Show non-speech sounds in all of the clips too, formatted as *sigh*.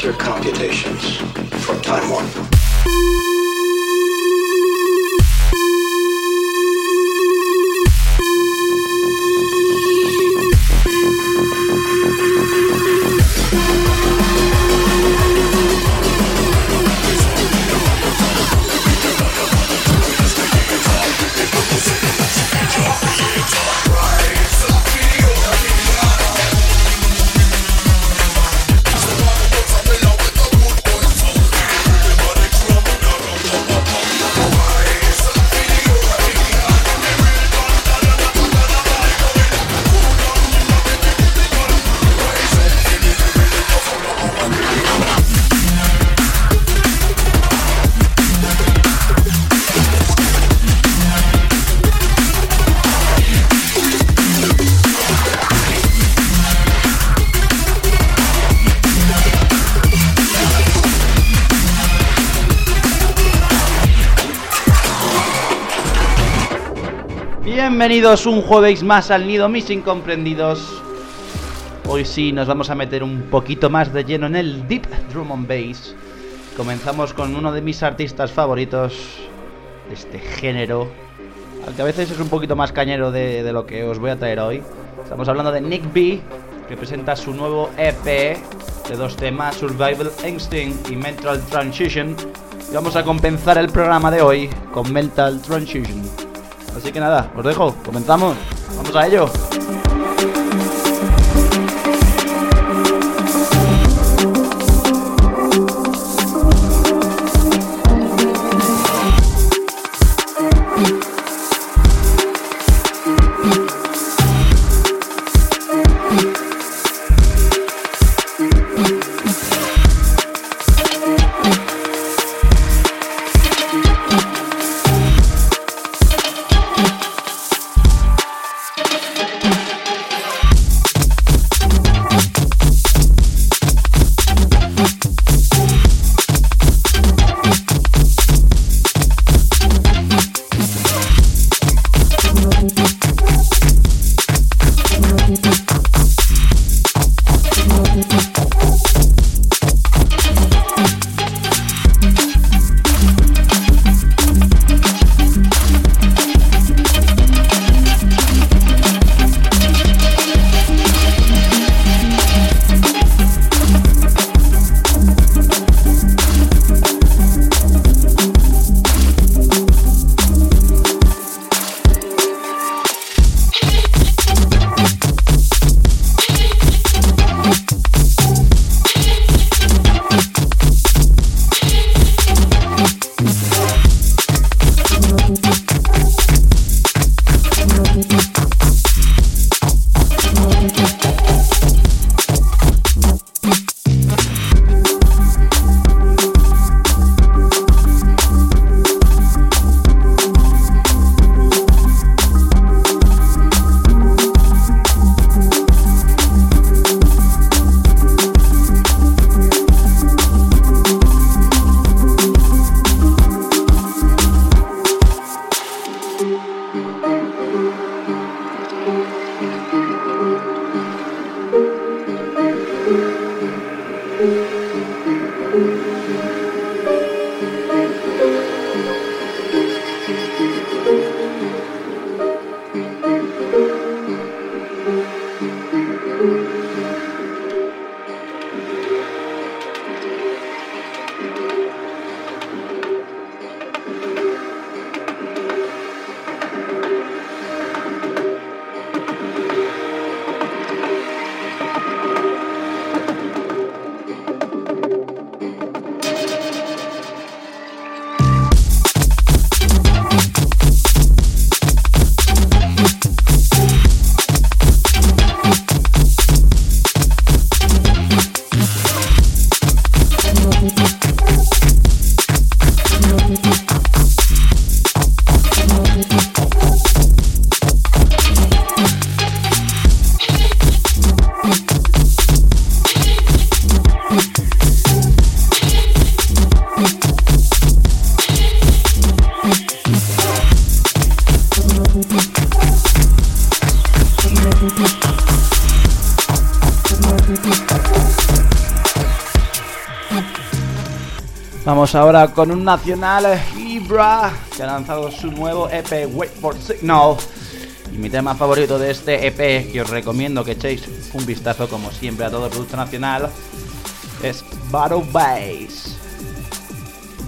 Your computations for time warp. Bienvenidos un jueves más al Nido, mis incomprendidos. Hoy sí nos vamos a meter un poquito más de lleno en el Deep Drum and Bass. Comenzamos con uno de mis artistas favoritos de este género, aunque a veces es un poquito más cañero de, lo que os voy a traer hoy. Estamos hablando de Nick B, que presenta su nuevo EP de dos temas, Survival Instinct y Mental Transition. Y vamos a compensar el programa de hoy con Mental Transition. Así que nada, os dejo, comenzamos, vamos a ello. Ahora con un nacional Libra que ha lanzado su nuevo EP Wait for Signal. Y mi tema favorito de este EP que os recomiendo que echéis un vistazo como siempre a todo el producto nacional es Battle Bass.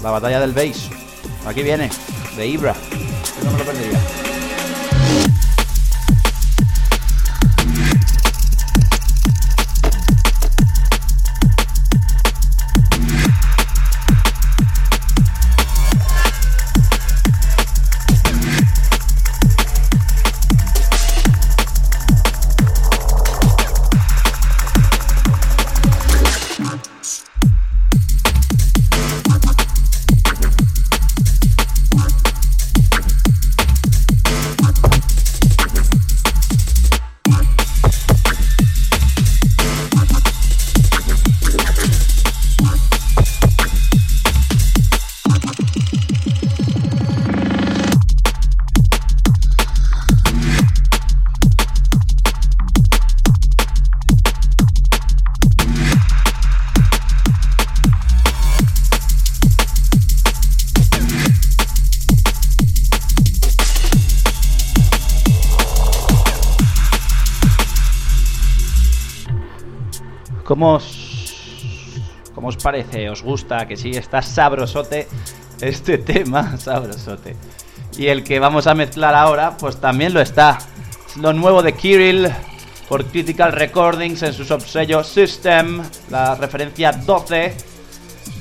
La batalla del bass. Aquí viene, de Ibra. Parece? ¿Os gusta? Que sí, está sabrosote este *laughs* tema, sabrosote. Y el que vamos a mezclar ahora, pues también lo está. Es lo nuevo de Kirill por Critical Recordings en su subsello System, la referencia 12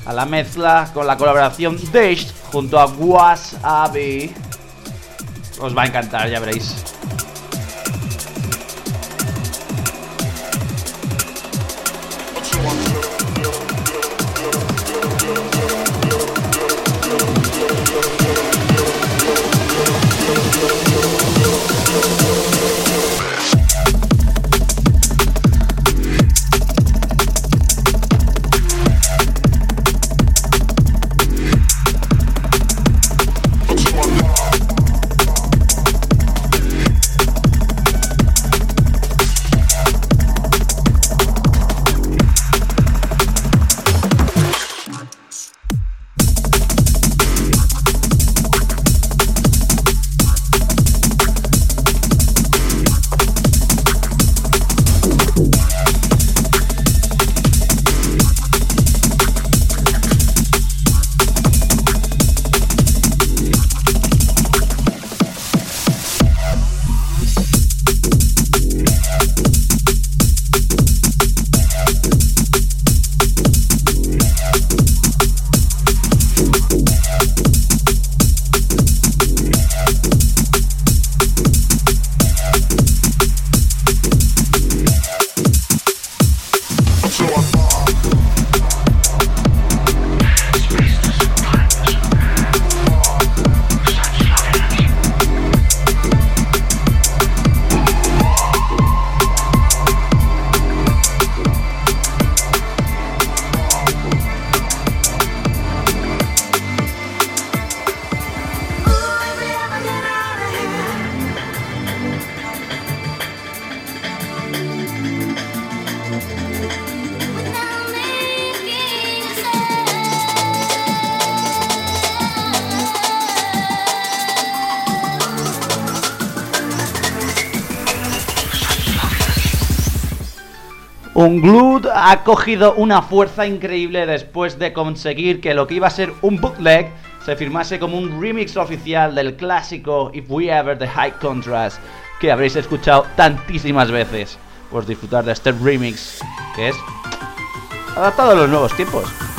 a la mezcla con la colaboración Dish junto a Wasabi. Os va a encantar, ya veréis. Ha cogido una fuerza increíble después de conseguir que lo que iba a ser un bootleg se firmase como un remix oficial del clásico If We Ever the High Contrast que habréis escuchado tantísimas veces. Por disfrutar de este remix que es adaptado a los nuevos tiempos.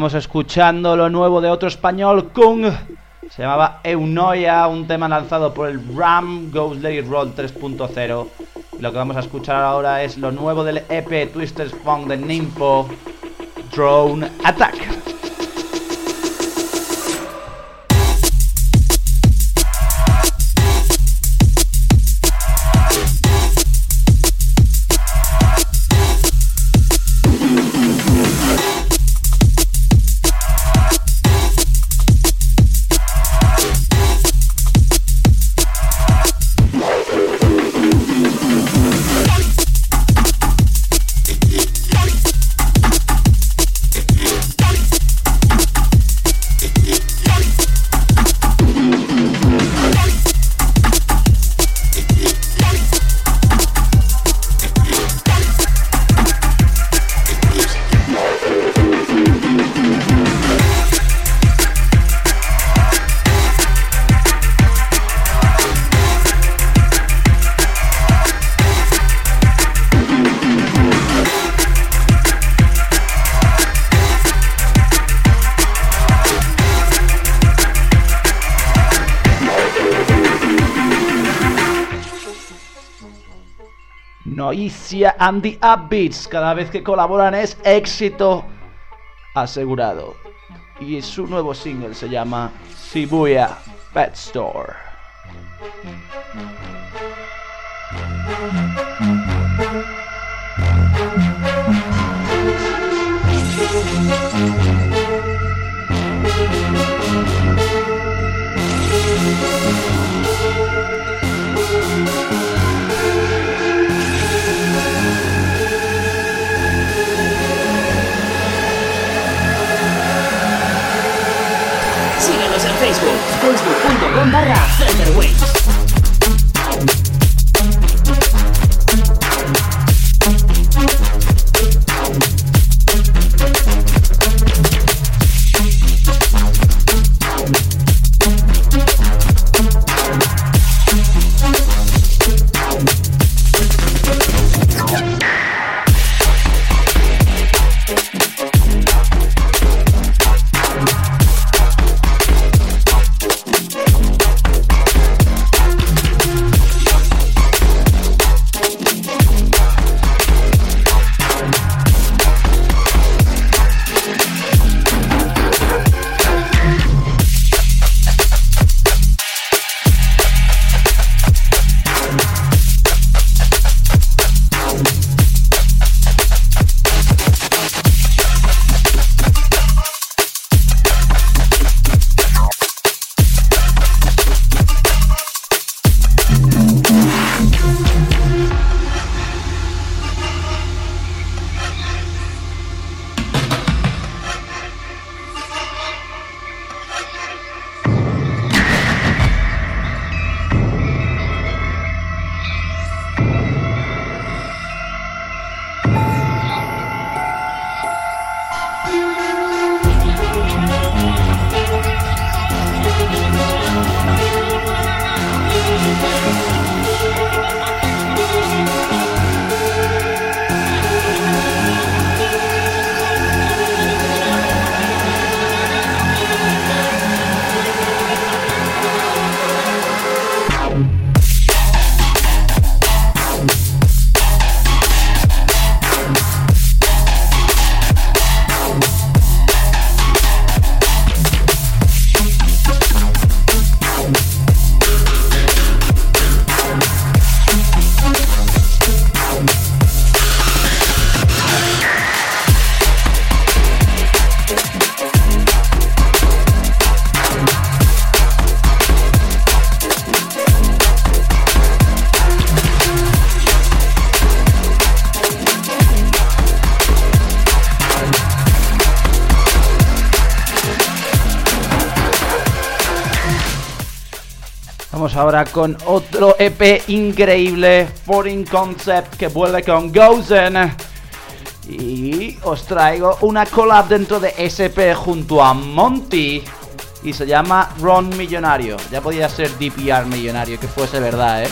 Estábamos escuchando lo nuevo de otro español, Kung. Se llamaba Eunoia, un tema lanzado por el Ram Ghost Lady Roll 3.0. Lo que vamos a escuchar ahora es lo nuevo del EP Twisters Funk de Nimpo, Drone Attack. Noisia and the Upbeats. Cada vez que colaboran es éxito asegurado. y su nuevo single se llama Shibuya Pet Store. facebook.com barra Ahora con otro EP increíble, Foreign Concept, que vuelve con Gozen. Y os traigo una collab dentro de SP junto a Monty. Y se llama Ron Millonario. Ya podía ser DPR Millonario, que fuese verdad, ¿eh?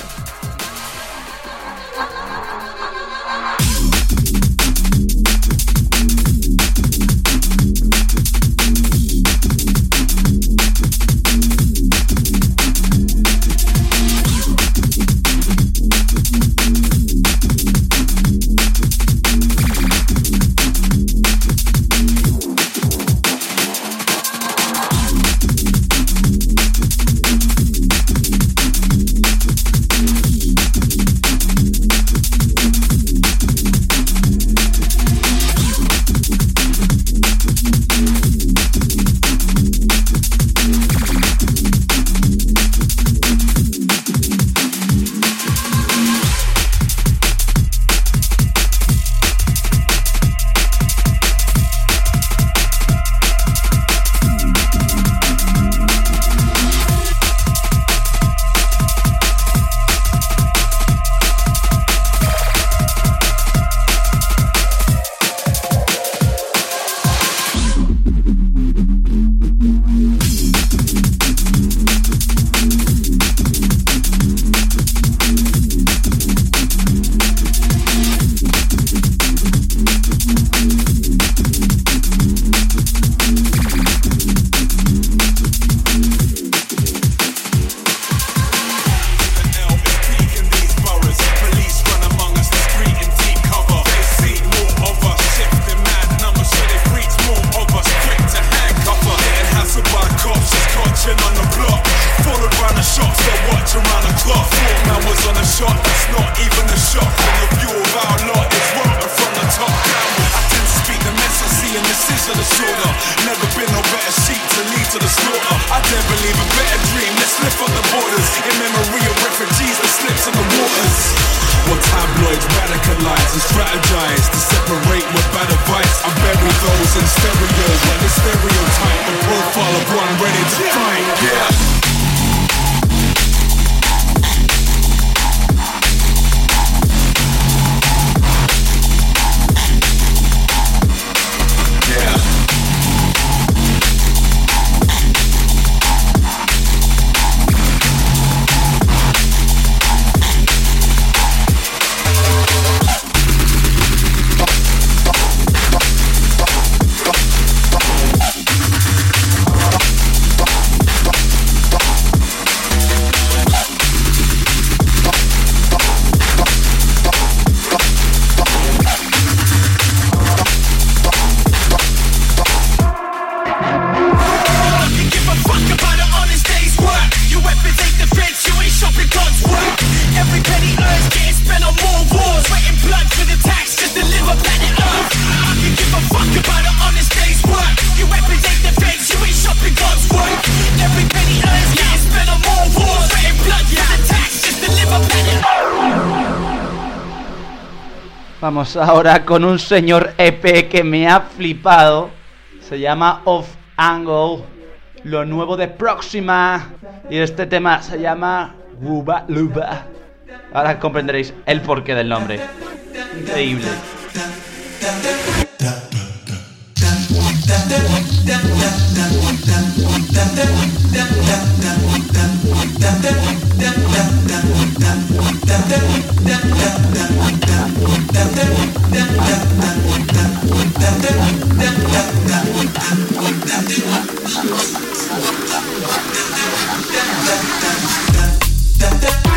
Vamos ahora con un señor EP que me ha flipado. Se llama Off Angle. Lo nuevo de Próxima. Y este tema se llama Wuba Luba. Ahora comprenderéis el porqué del nombre. Increíble. だだ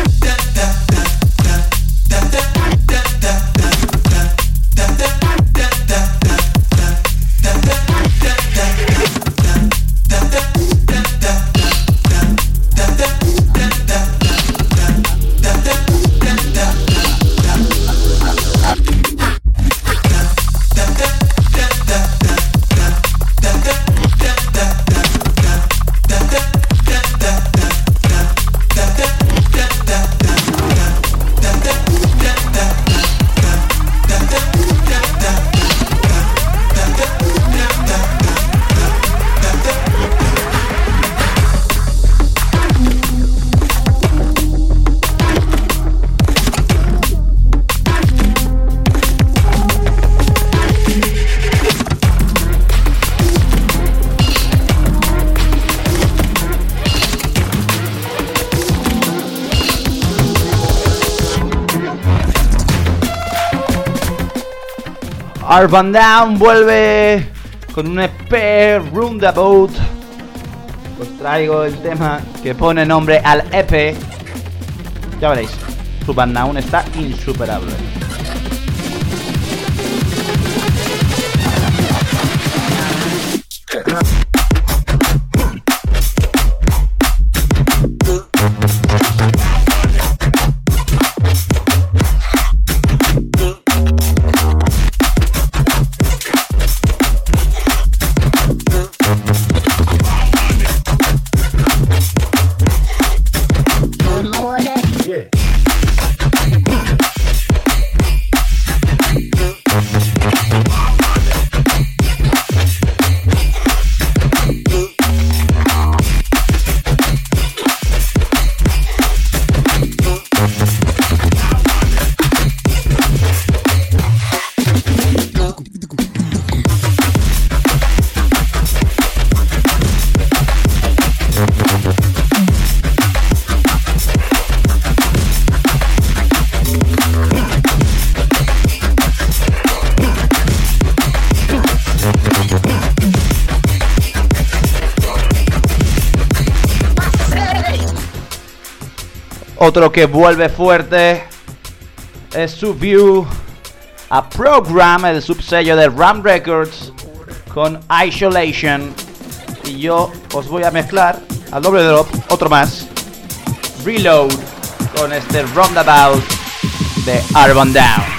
Down vuelve con un EP Roundabout. Os traigo el tema que pone nombre al EP. Ya veréis, Urban Down está insuperable. Otro que vuelve fuerte es su view a Program, el subsello de Ram Records, con Isolation. Y yo os voy a mezclar al doble drop otro más, Reload, con este Roundabout de Urban Down.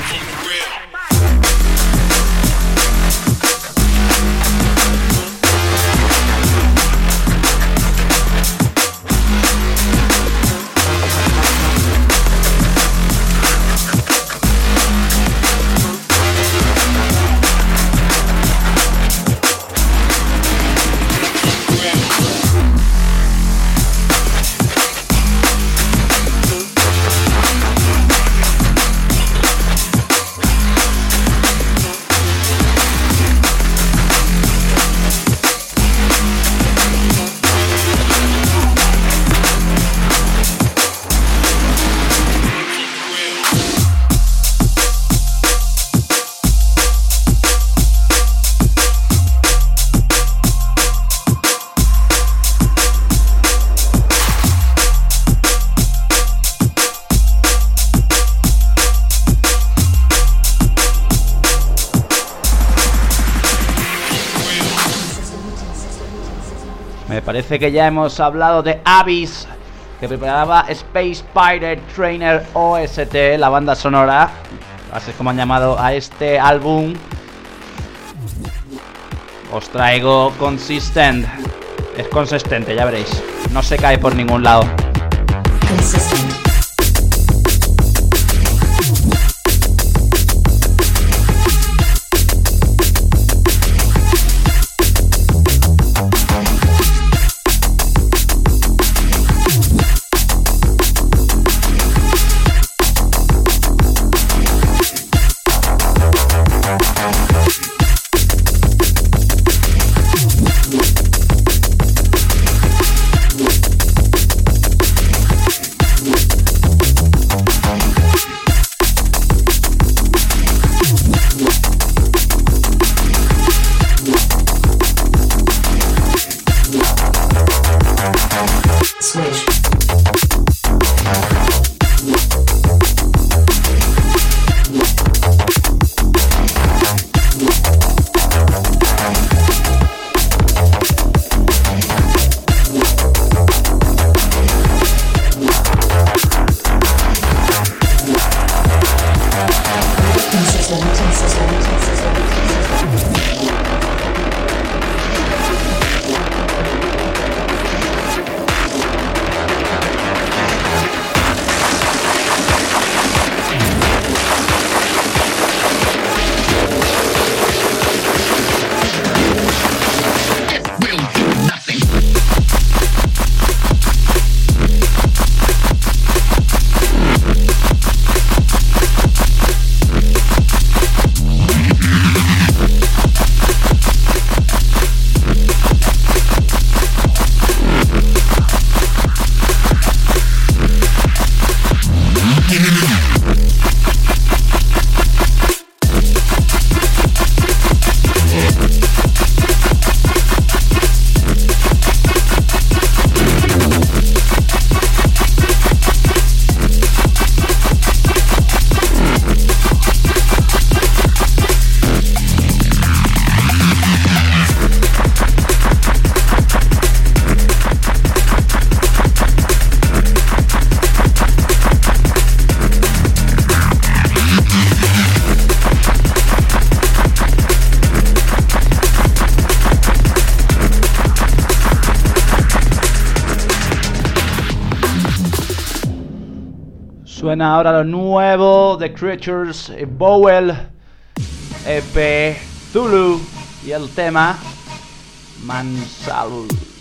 Parece que ya hemos hablado de Abyss, que preparaba Space Pirate Trainer OST, la banda sonora. Así es como han llamado a este álbum. Os traigo Consistent. Es consistente, ya veréis. No se cae por ningún lado. Suena ahora lo nuevo The Creatures Bowel EP Zulu y el tema Mansalul.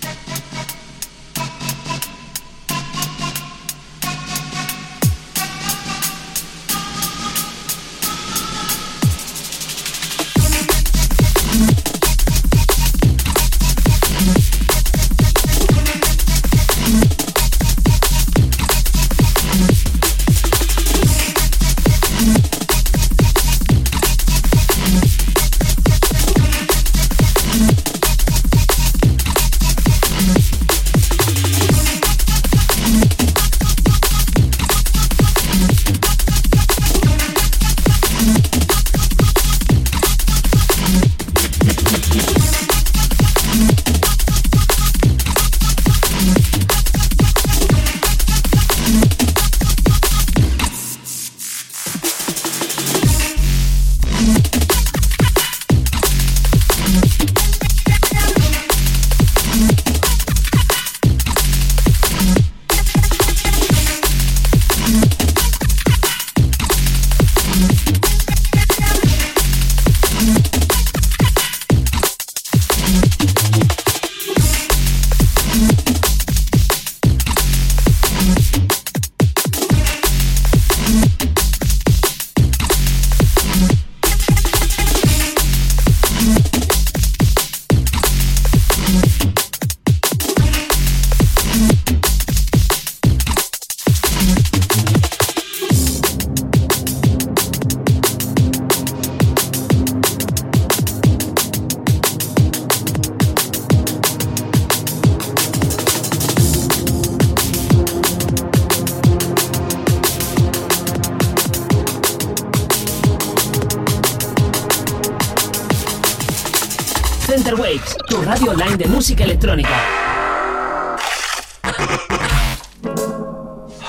Waves, tu radio online de música electrónica.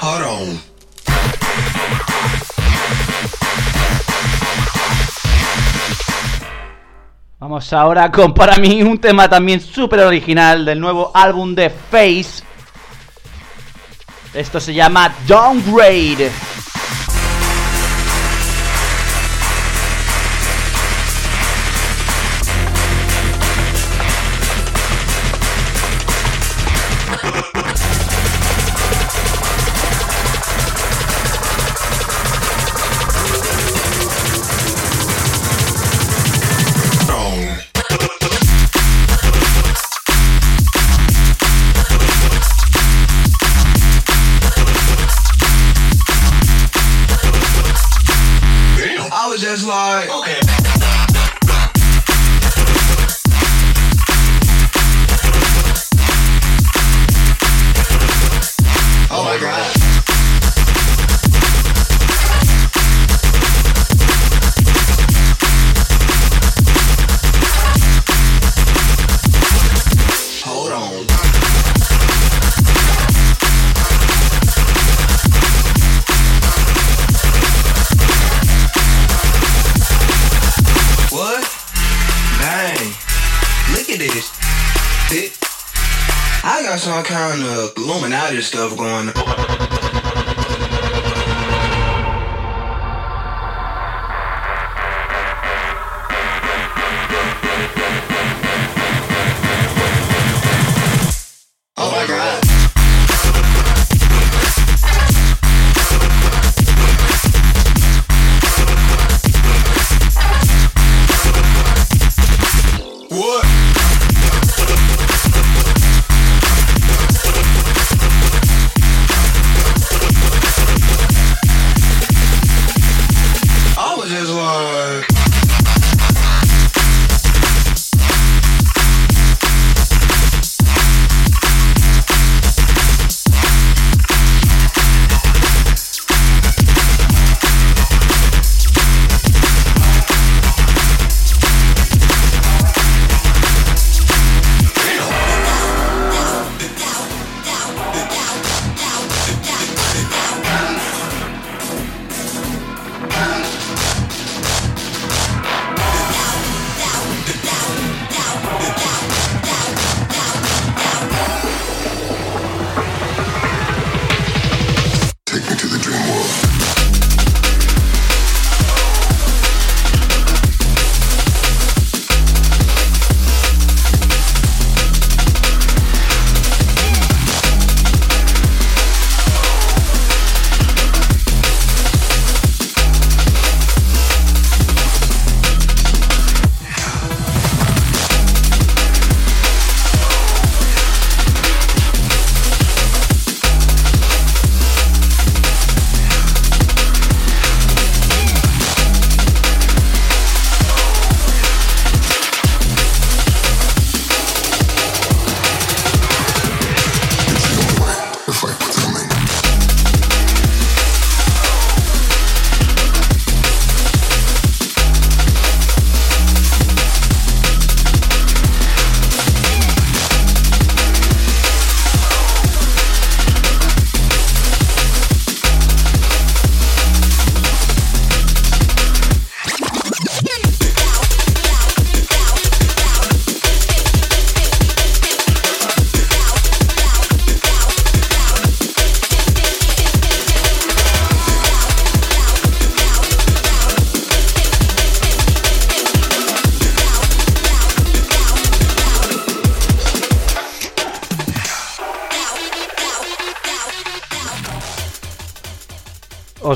Hold on. Vamos ahora con para mí un tema también súper original del nuevo álbum de Face. Esto se llama Downgrade. Of Illuminati stuff going on.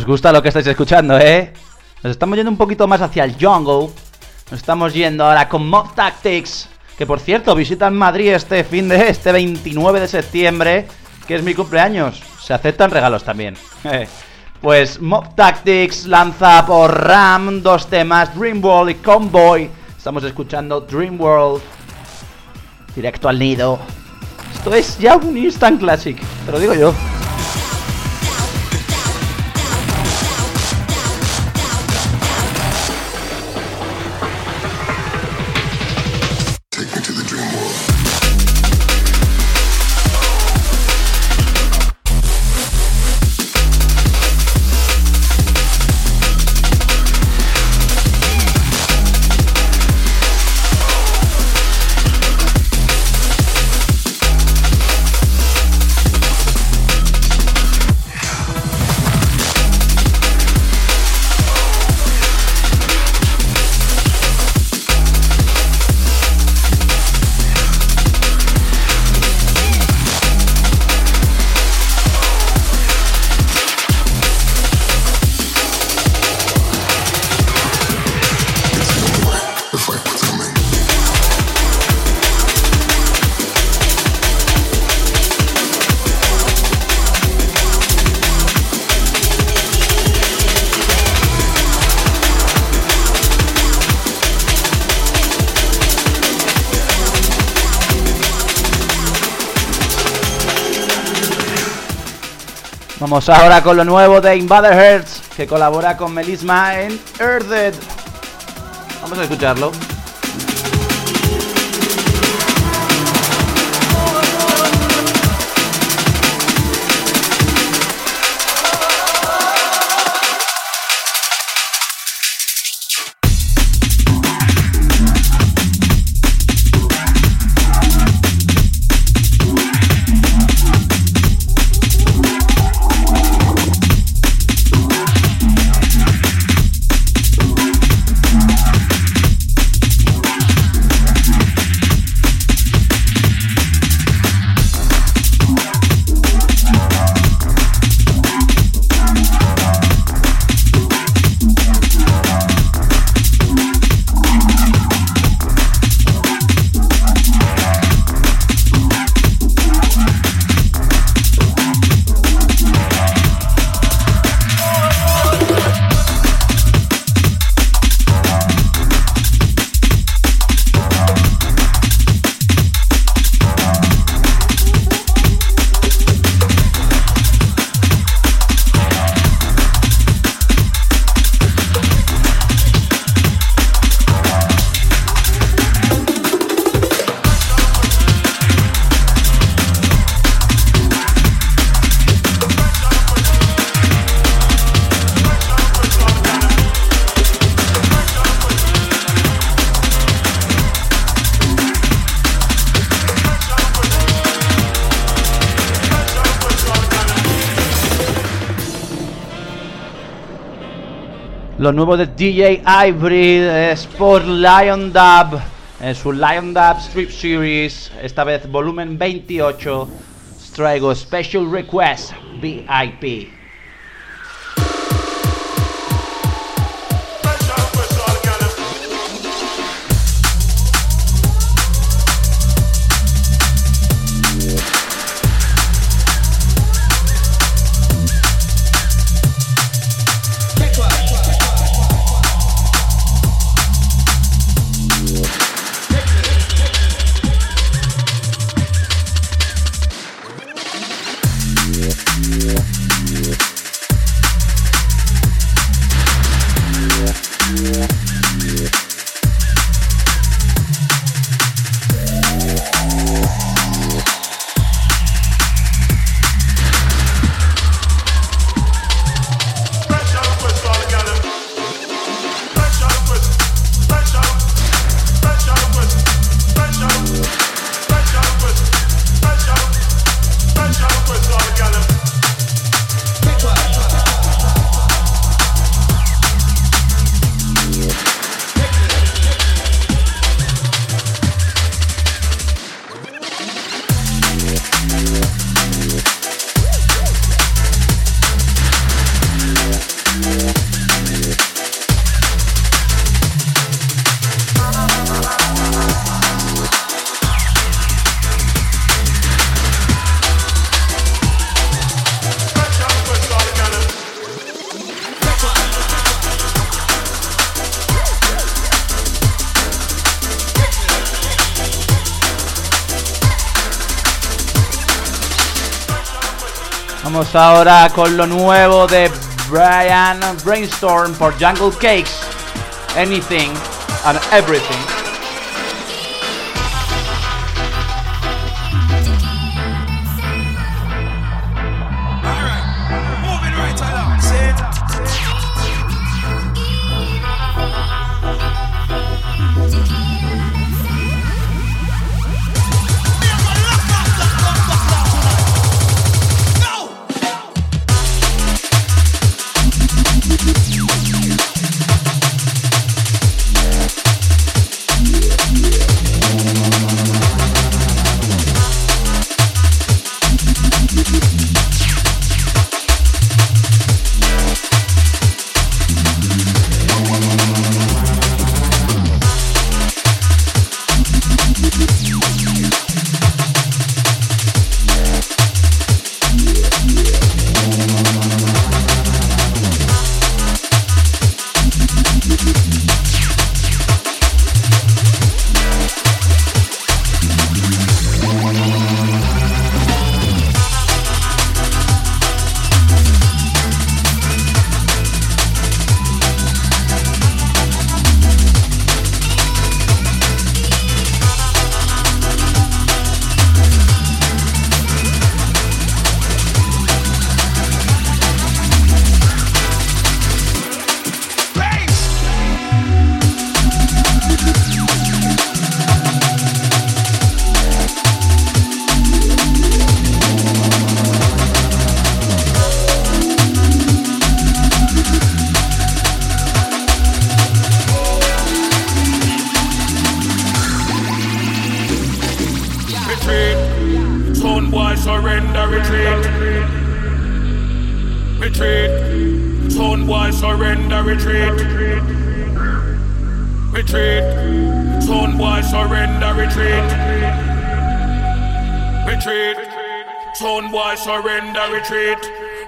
Gusta lo que estáis escuchando, ¿eh? Nos estamos yendo un poquito más hacia el jungle. Nos estamos yendo ahora con Mob Tactics. Que por cierto, visitan Madrid este fin de este 29 de septiembre, que es mi cumpleaños. Se aceptan regalos también. *laughs* pues Mob Tactics lanza por RAM dos temas, Dream World y Convoy. Estamos escuchando Dream World. Directo al nido. Esto es ya un instant classic, te lo digo yo. Vamos ahora con lo nuevo de Invader Hearts, que colabora con Melisma en Earthed. Vamos a escucharlo. Lo nuevo de DJ Ivory es por Lion Dub en su Lion Dub Strip Series, esta vez volumen 28. traigo Special Request VIP. Ahora con lo nuevo de Brian Brainstorm por Jungle Cakes. Anything and everything.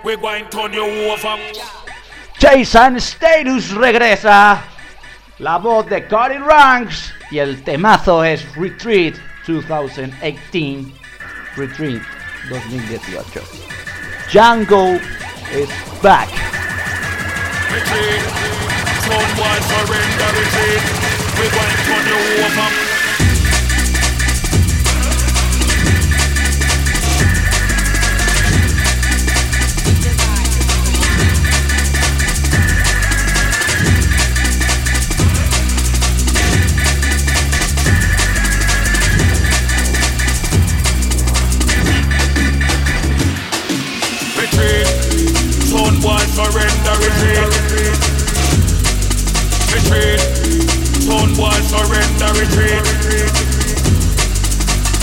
We're going to turn you over. Jason Status regresa. La voz de Cody Ranks. Y el temazo es Retreat 2018. Retreat 2018. Django is back. Retreat. Son boy, surrender, retreat. We're going to turn you over. Retreat. Son boy surrender, retreat.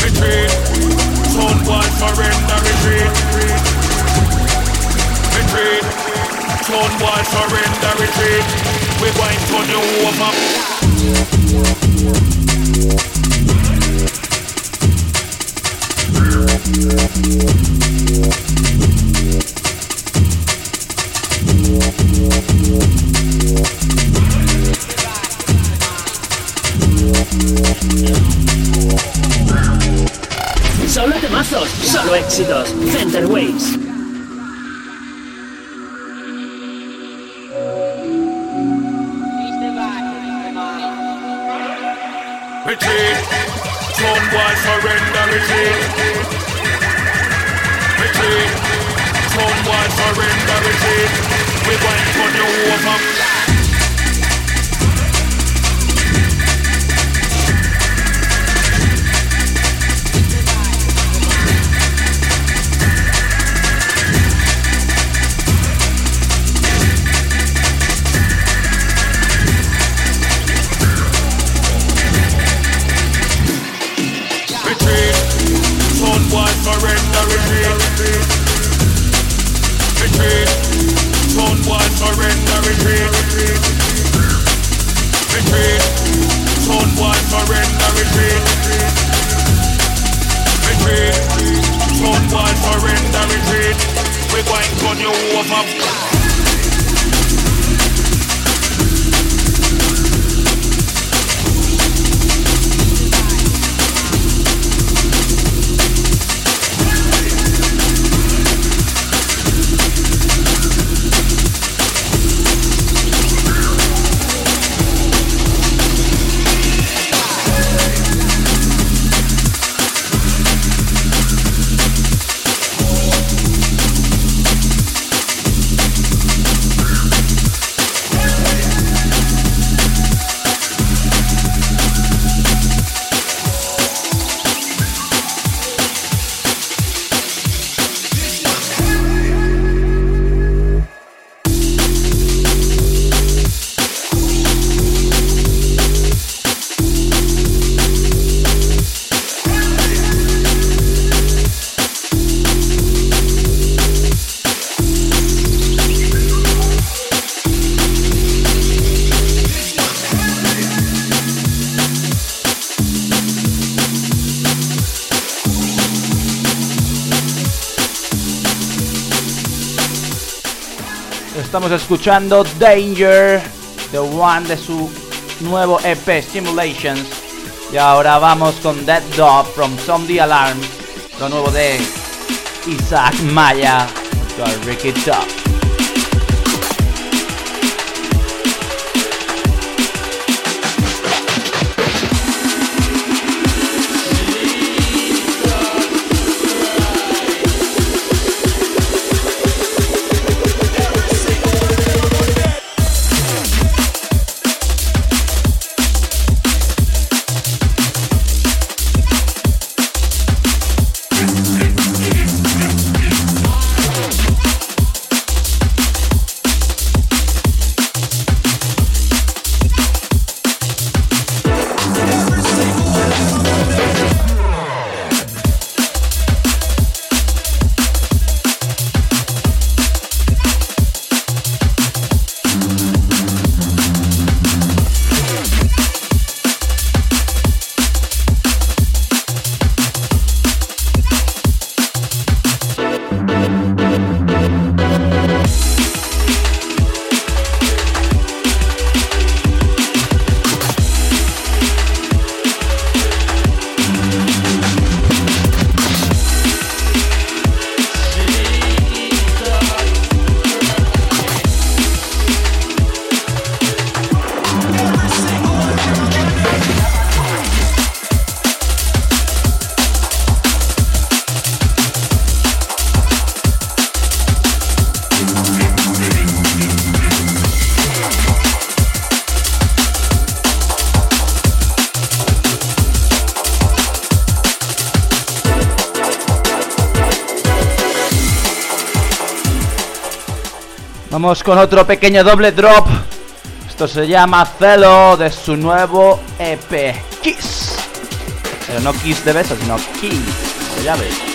Retreat. Son boy surrender, retreat. Retreat. Son boy surrender, retreat. We're going to you over. Solo temazos, solo éxitos. Center Waves. Retreat. Son boy surrender, retreat. Retreat. Son boy surrender, retreat. We're going to turn you over. Retreat. Son boy surrender, retreat. Retreat. Son boy surrender, retreat. Retreat. Son boy surrender, retreat. Retreat. Surrender, retreat. We're going to turn you over. Escuchando Danger, The One de su nuevo EP Simulations. Y ahora vamos con Dead Dog from Zombie Alarm, lo nuevo de Isaac Maya, Ricky Top. Con otro pequeño doble drop. Esto se llama Celo de su nuevo EP Kiss. Pero no Kiss de besos, sino Kiss. Ya ves.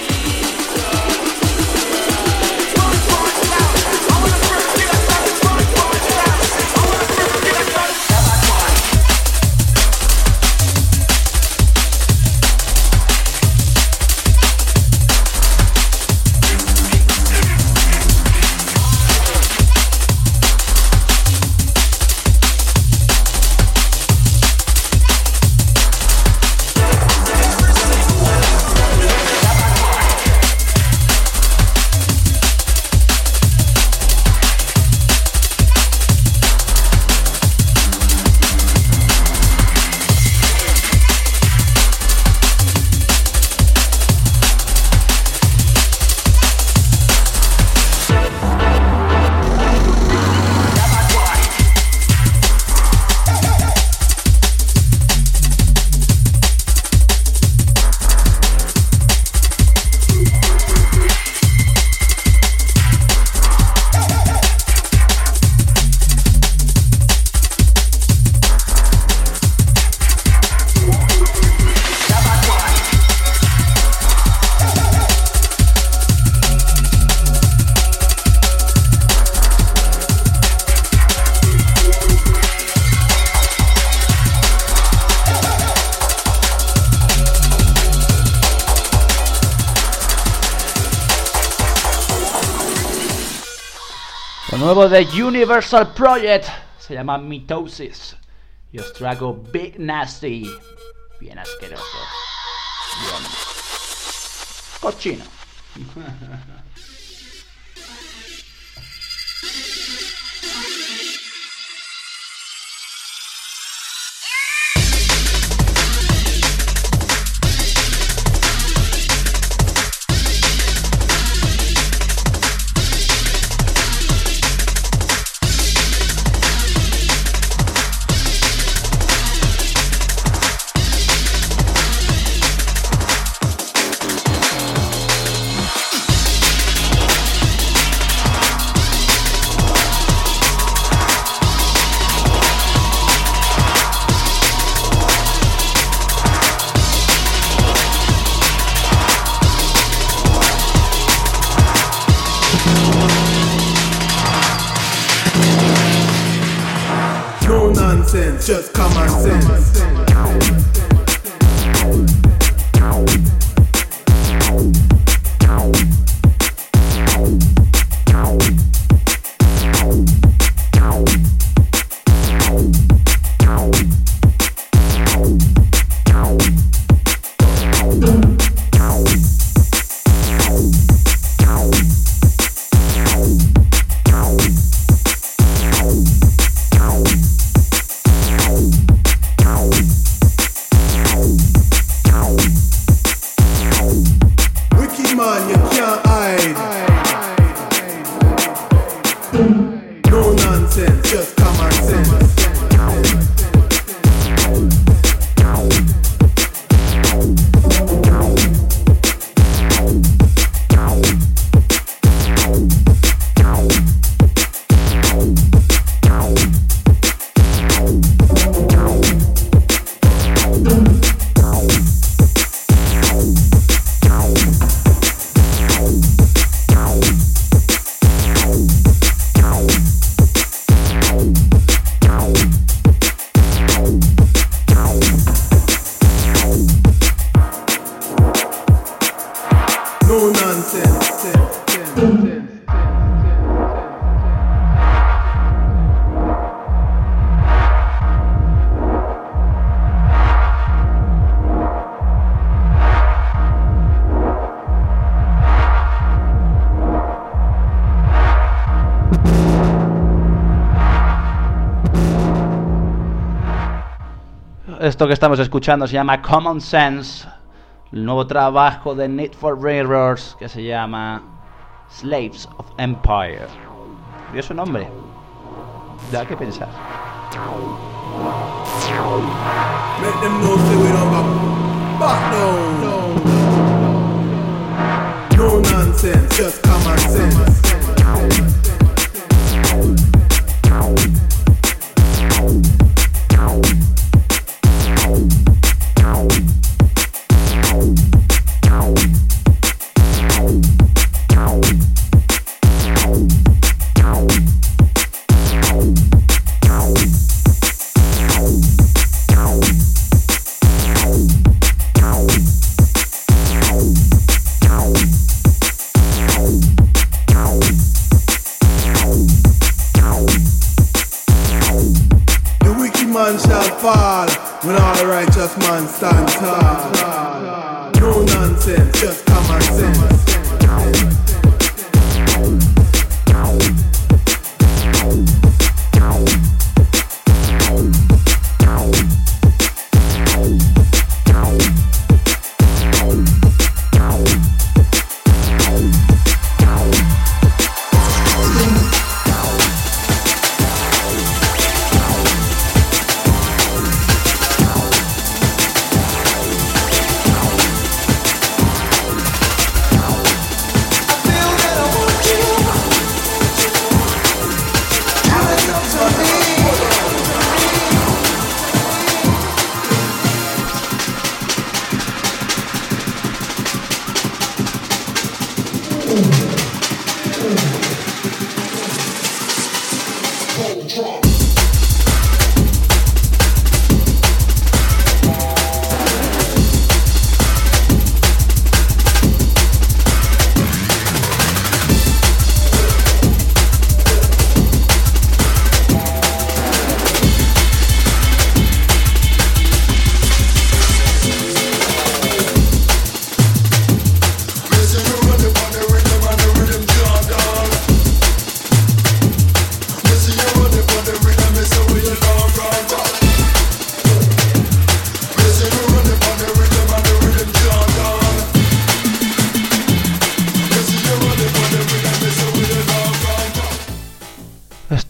Nuevo de Universal Project. Se llama Mitosis. Y os traigo Big Nasty. Bien asqueroso. Bien. Cochino. *laughs* Esto que estamos escuchando se llama Common Sense, el nuevo trabajo de Need for Railroads que se llama Slaves of Empire. ¿Vio su nombre? Da que pensar. No nonsense, just common sense.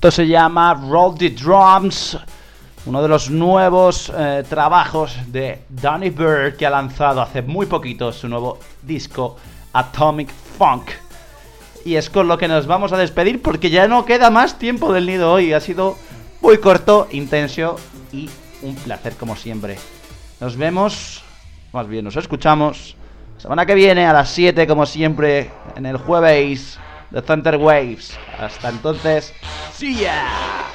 Esto se llama Roll the Drums, uno de los nuevos eh, trabajos de Danny Bird que ha lanzado hace muy poquito su nuevo disco Atomic Funk. Y es con lo que nos vamos a despedir porque ya no queda más tiempo del nido hoy. Ha sido muy corto, intenso y un placer como siempre. Nos vemos, más bien nos escuchamos, semana que viene a las 7 como siempre en el jueves de Thunder Waves. Hasta entonces, ¡see ya!